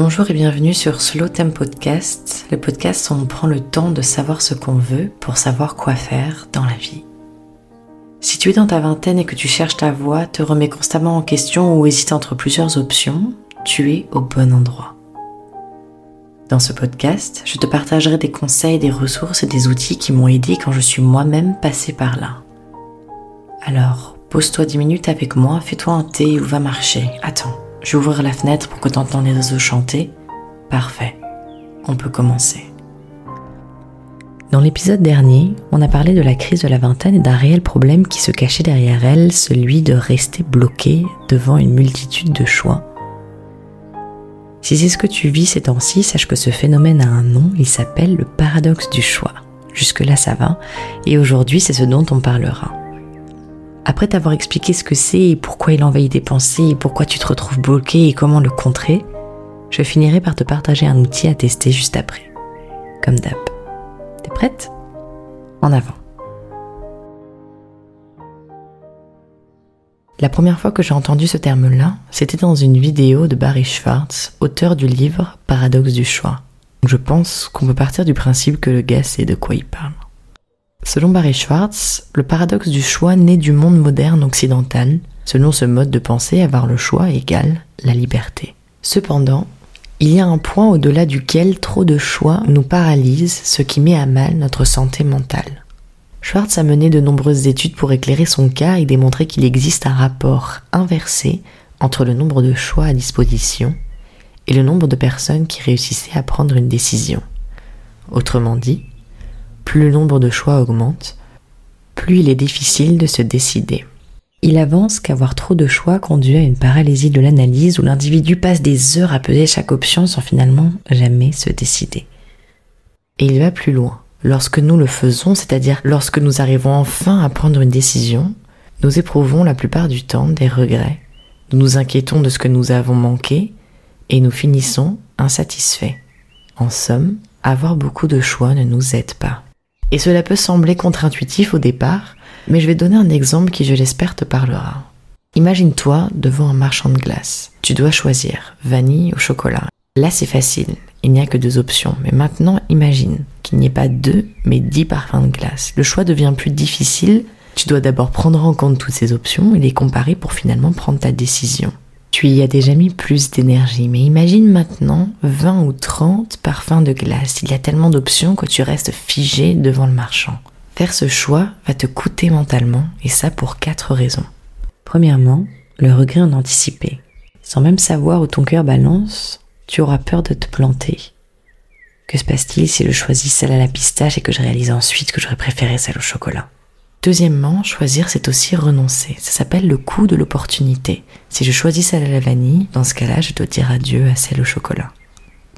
Bonjour et bienvenue sur Slow Time Podcast, le podcast où on prend le temps de savoir ce qu'on veut pour savoir quoi faire dans la vie. Si tu es dans ta vingtaine et que tu cherches ta voie, te remets constamment en question ou hésites entre plusieurs options, tu es au bon endroit. Dans ce podcast, je te partagerai des conseils, des ressources et des outils qui m'ont aidé quand je suis moi-même passée par là. Alors, pose-toi 10 minutes avec moi, fais-toi un thé ou va marcher. Attends, je vais la fenêtre pour que tu entends les oiseaux chanter. Parfait, on peut commencer. Dans l'épisode dernier, on a parlé de la crise de la vingtaine et d'un réel problème qui se cachait derrière elle, celui de rester bloqué devant une multitude de choix. Si c'est ce que tu vis ces temps-ci, sache que ce phénomène a un nom, il s'appelle le paradoxe du choix. Jusque-là ça va, et aujourd'hui c'est ce dont on parlera. Après t'avoir expliqué ce que c'est et pourquoi il envahit tes pensées et pourquoi tu te retrouves bloqué et comment le contrer, je finirai par te partager un outil à tester juste après. Comme d'hab. Prête? En avant. La première fois que j'ai entendu ce terme-là, c'était dans une vidéo de Barry Schwartz, auteur du livre Paradoxe du choix. Je pense qu'on peut partir du principe que le gars sait de quoi il parle. Selon Barry Schwartz, le paradoxe du choix naît du monde moderne occidental. Selon ce mode de pensée, avoir le choix égale la liberté. Cependant, il y a un point au-delà duquel trop de choix nous paralyse, ce qui met à mal notre santé mentale. Schwartz a mené de nombreuses études pour éclairer son cas et démontrer qu'il existe un rapport inversé entre le nombre de choix à disposition et le nombre de personnes qui réussissaient à prendre une décision. Autrement dit, plus le nombre de choix augmente, plus il est difficile de se décider. Il avance qu'avoir trop de choix conduit à une paralysie de l'analyse où l'individu passe des heures à peser chaque option sans finalement jamais se décider. Et il va plus loin. Lorsque nous le faisons, c'est-à-dire lorsque nous arrivons enfin à prendre une décision, nous éprouvons la plupart du temps des regrets. Nous nous inquiétons de ce que nous avons manqué et nous finissons insatisfaits. En somme, avoir beaucoup de choix ne nous aide pas. Et cela peut sembler contre-intuitif au départ, mais je vais donner un exemple qui, je l'espère, te parlera. Imagine-toi devant un marchand de glace. Tu dois choisir vanille ou chocolat. Là, c'est facile. Il n'y a que deux options. Mais maintenant, imagine qu'il n'y ait pas deux, mais dix parfums de glace. Le choix devient plus difficile. Tu dois d'abord prendre en compte toutes ces options et les comparer pour finalement prendre ta décision. Tu y as déjà mis plus d'énergie, mais imagine maintenant 20 ou 30 parfums de glace. Il y a tellement d'options que tu restes figé devant le marchand. Faire ce choix va te coûter mentalement, et ça pour quatre raisons. Premièrement, le regret en anticipé. Sans même savoir où ton cœur balance, tu auras peur de te planter. Que se passe-t-il si je choisis celle à la pistache et que je réalise ensuite que j'aurais préféré celle au chocolat? Deuxièmement, choisir, c'est aussi renoncer. Ça s'appelle le coût de l'opportunité. Si je choisis celle à la vanille, dans ce cas-là, je dois dire adieu à celle au chocolat.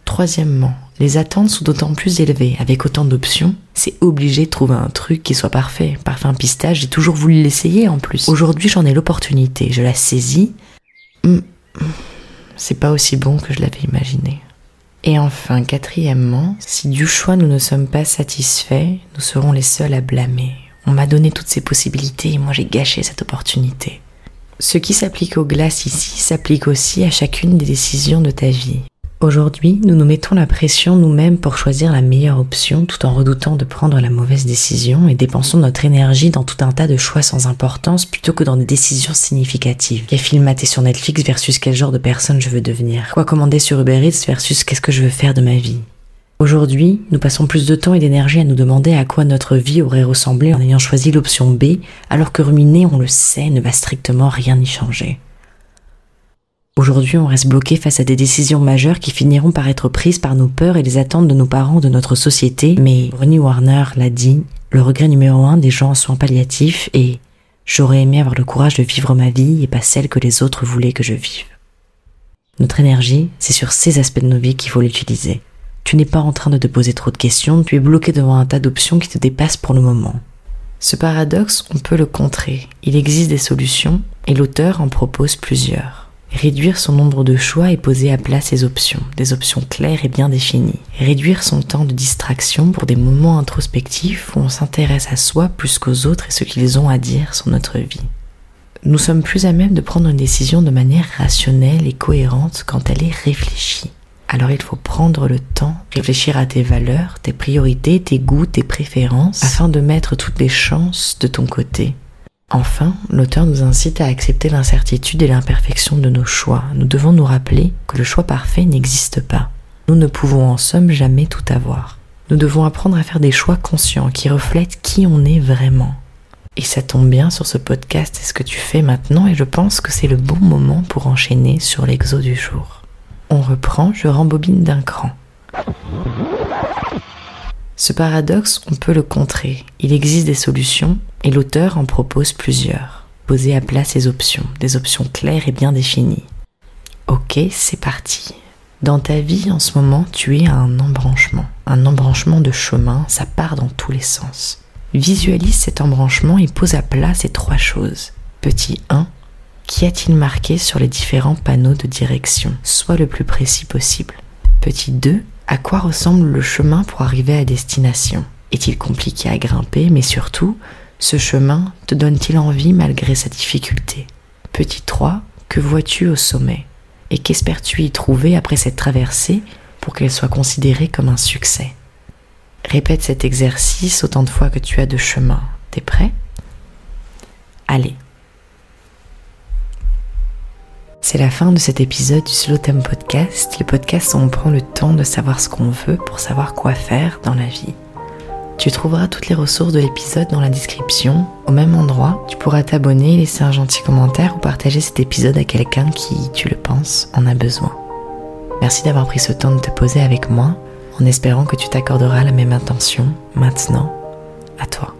Troisièmement, les attentes sont d'autant plus élevées. Avec autant d'options, c'est obligé de trouver un truc qui soit parfait. Parfum pistache, j'ai toujours voulu l'essayer en plus. Aujourd'hui, j'en ai l'opportunité. Je la saisis. Hum, c'est pas aussi bon que je l'avais imaginé. Et enfin, quatrièmement, si du choix nous ne sommes pas satisfaits, nous serons les seuls à blâmer. On m'a donné toutes ces possibilités et moi j'ai gâché cette opportunité. Ce qui s'applique aux glaces ici s'applique aussi à chacune des décisions de ta vie. Aujourd'hui, nous nous mettons la pression nous-mêmes pour choisir la meilleure option tout en redoutant de prendre la mauvaise décision et dépensons notre énergie dans tout un tas de choix sans importance plutôt que dans des décisions significatives. Quel film mater sur Netflix versus quel genre de personne je veux devenir? Quoi commander sur Uber Eats versus qu'est-ce que je veux faire de ma vie? Aujourd'hui, nous passons plus de temps et d'énergie à nous demander à quoi notre vie aurait ressemblé en ayant choisi l'option B, alors que ruminer, on le sait, ne va strictement rien y changer. Aujourd'hui, on reste bloqué face à des décisions majeures qui finiront par être prises par nos peurs et les attentes de nos parents, de notre société. Mais Ronnie Warner l'a dit, le regret numéro un des gens en soins palliatifs est j'aurais aimé avoir le courage de vivre ma vie et pas celle que les autres voulaient que je vive. Notre énergie, c'est sur ces aspects de nos vies qu'il faut l'utiliser. Tu n'es pas en train de te poser trop de questions, tu es bloqué devant un tas d'options qui te dépassent pour le moment. Ce paradoxe, on peut le contrer. Il existe des solutions et l'auteur en propose plusieurs. Réduire son nombre de choix et poser à plat ses options, des options claires et bien définies. Réduire son temps de distraction pour des moments introspectifs où on s'intéresse à soi plus qu'aux autres et ce qu'ils ont à dire sur notre vie. Nous sommes plus à même de prendre une décision de manière rationnelle et cohérente quand elle est réfléchie. Alors il faut prendre le temps, réfléchir à tes valeurs, tes priorités, tes goûts, tes préférences, afin de mettre toutes les chances de ton côté. Enfin, l'auteur nous incite à accepter l'incertitude et l'imperfection de nos choix. Nous devons nous rappeler que le choix parfait n'existe pas. Nous ne pouvons en somme jamais tout avoir. Nous devons apprendre à faire des choix conscients qui reflètent qui on est vraiment. Et ça tombe bien sur ce podcast et ce que tu fais maintenant et je pense que c'est le bon moment pour enchaîner sur l'exo du jour. On reprend, je rembobine d'un cran. Ce paradoxe, on peut le contrer. Il existe des solutions et l'auteur en propose plusieurs. Poser à plat ses options, des options claires et bien définies. Ok, c'est parti. Dans ta vie en ce moment, tu es à un embranchement. Un embranchement de chemin, ça part dans tous les sens. Visualise cet embranchement et pose à plat ces trois choses. Petit 1, Qu'y a-t-il marqué sur les différents panneaux de direction? Sois le plus précis possible. Petit 2. À quoi ressemble le chemin pour arriver à destination? Est-il compliqué à grimper Mais surtout, ce chemin te donne-t-il envie malgré sa difficulté? Petit 3. Que vois-tu au sommet? Et qu'espères-tu y trouver après cette traversée pour qu'elle soit considérée comme un succès? Répète cet exercice autant de fois que tu as de chemin. T'es prêt? C'est la fin de cet épisode du Slow Time Podcast, le podcast où on prend le temps de savoir ce qu'on veut pour savoir quoi faire dans la vie. Tu trouveras toutes les ressources de l'épisode dans la description. Au même endroit, tu pourras t'abonner, laisser un gentil commentaire ou partager cet épisode à quelqu'un qui, tu le penses, en a besoin. Merci d'avoir pris ce temps de te poser avec moi, en espérant que tu t'accorderas la même intention maintenant à toi.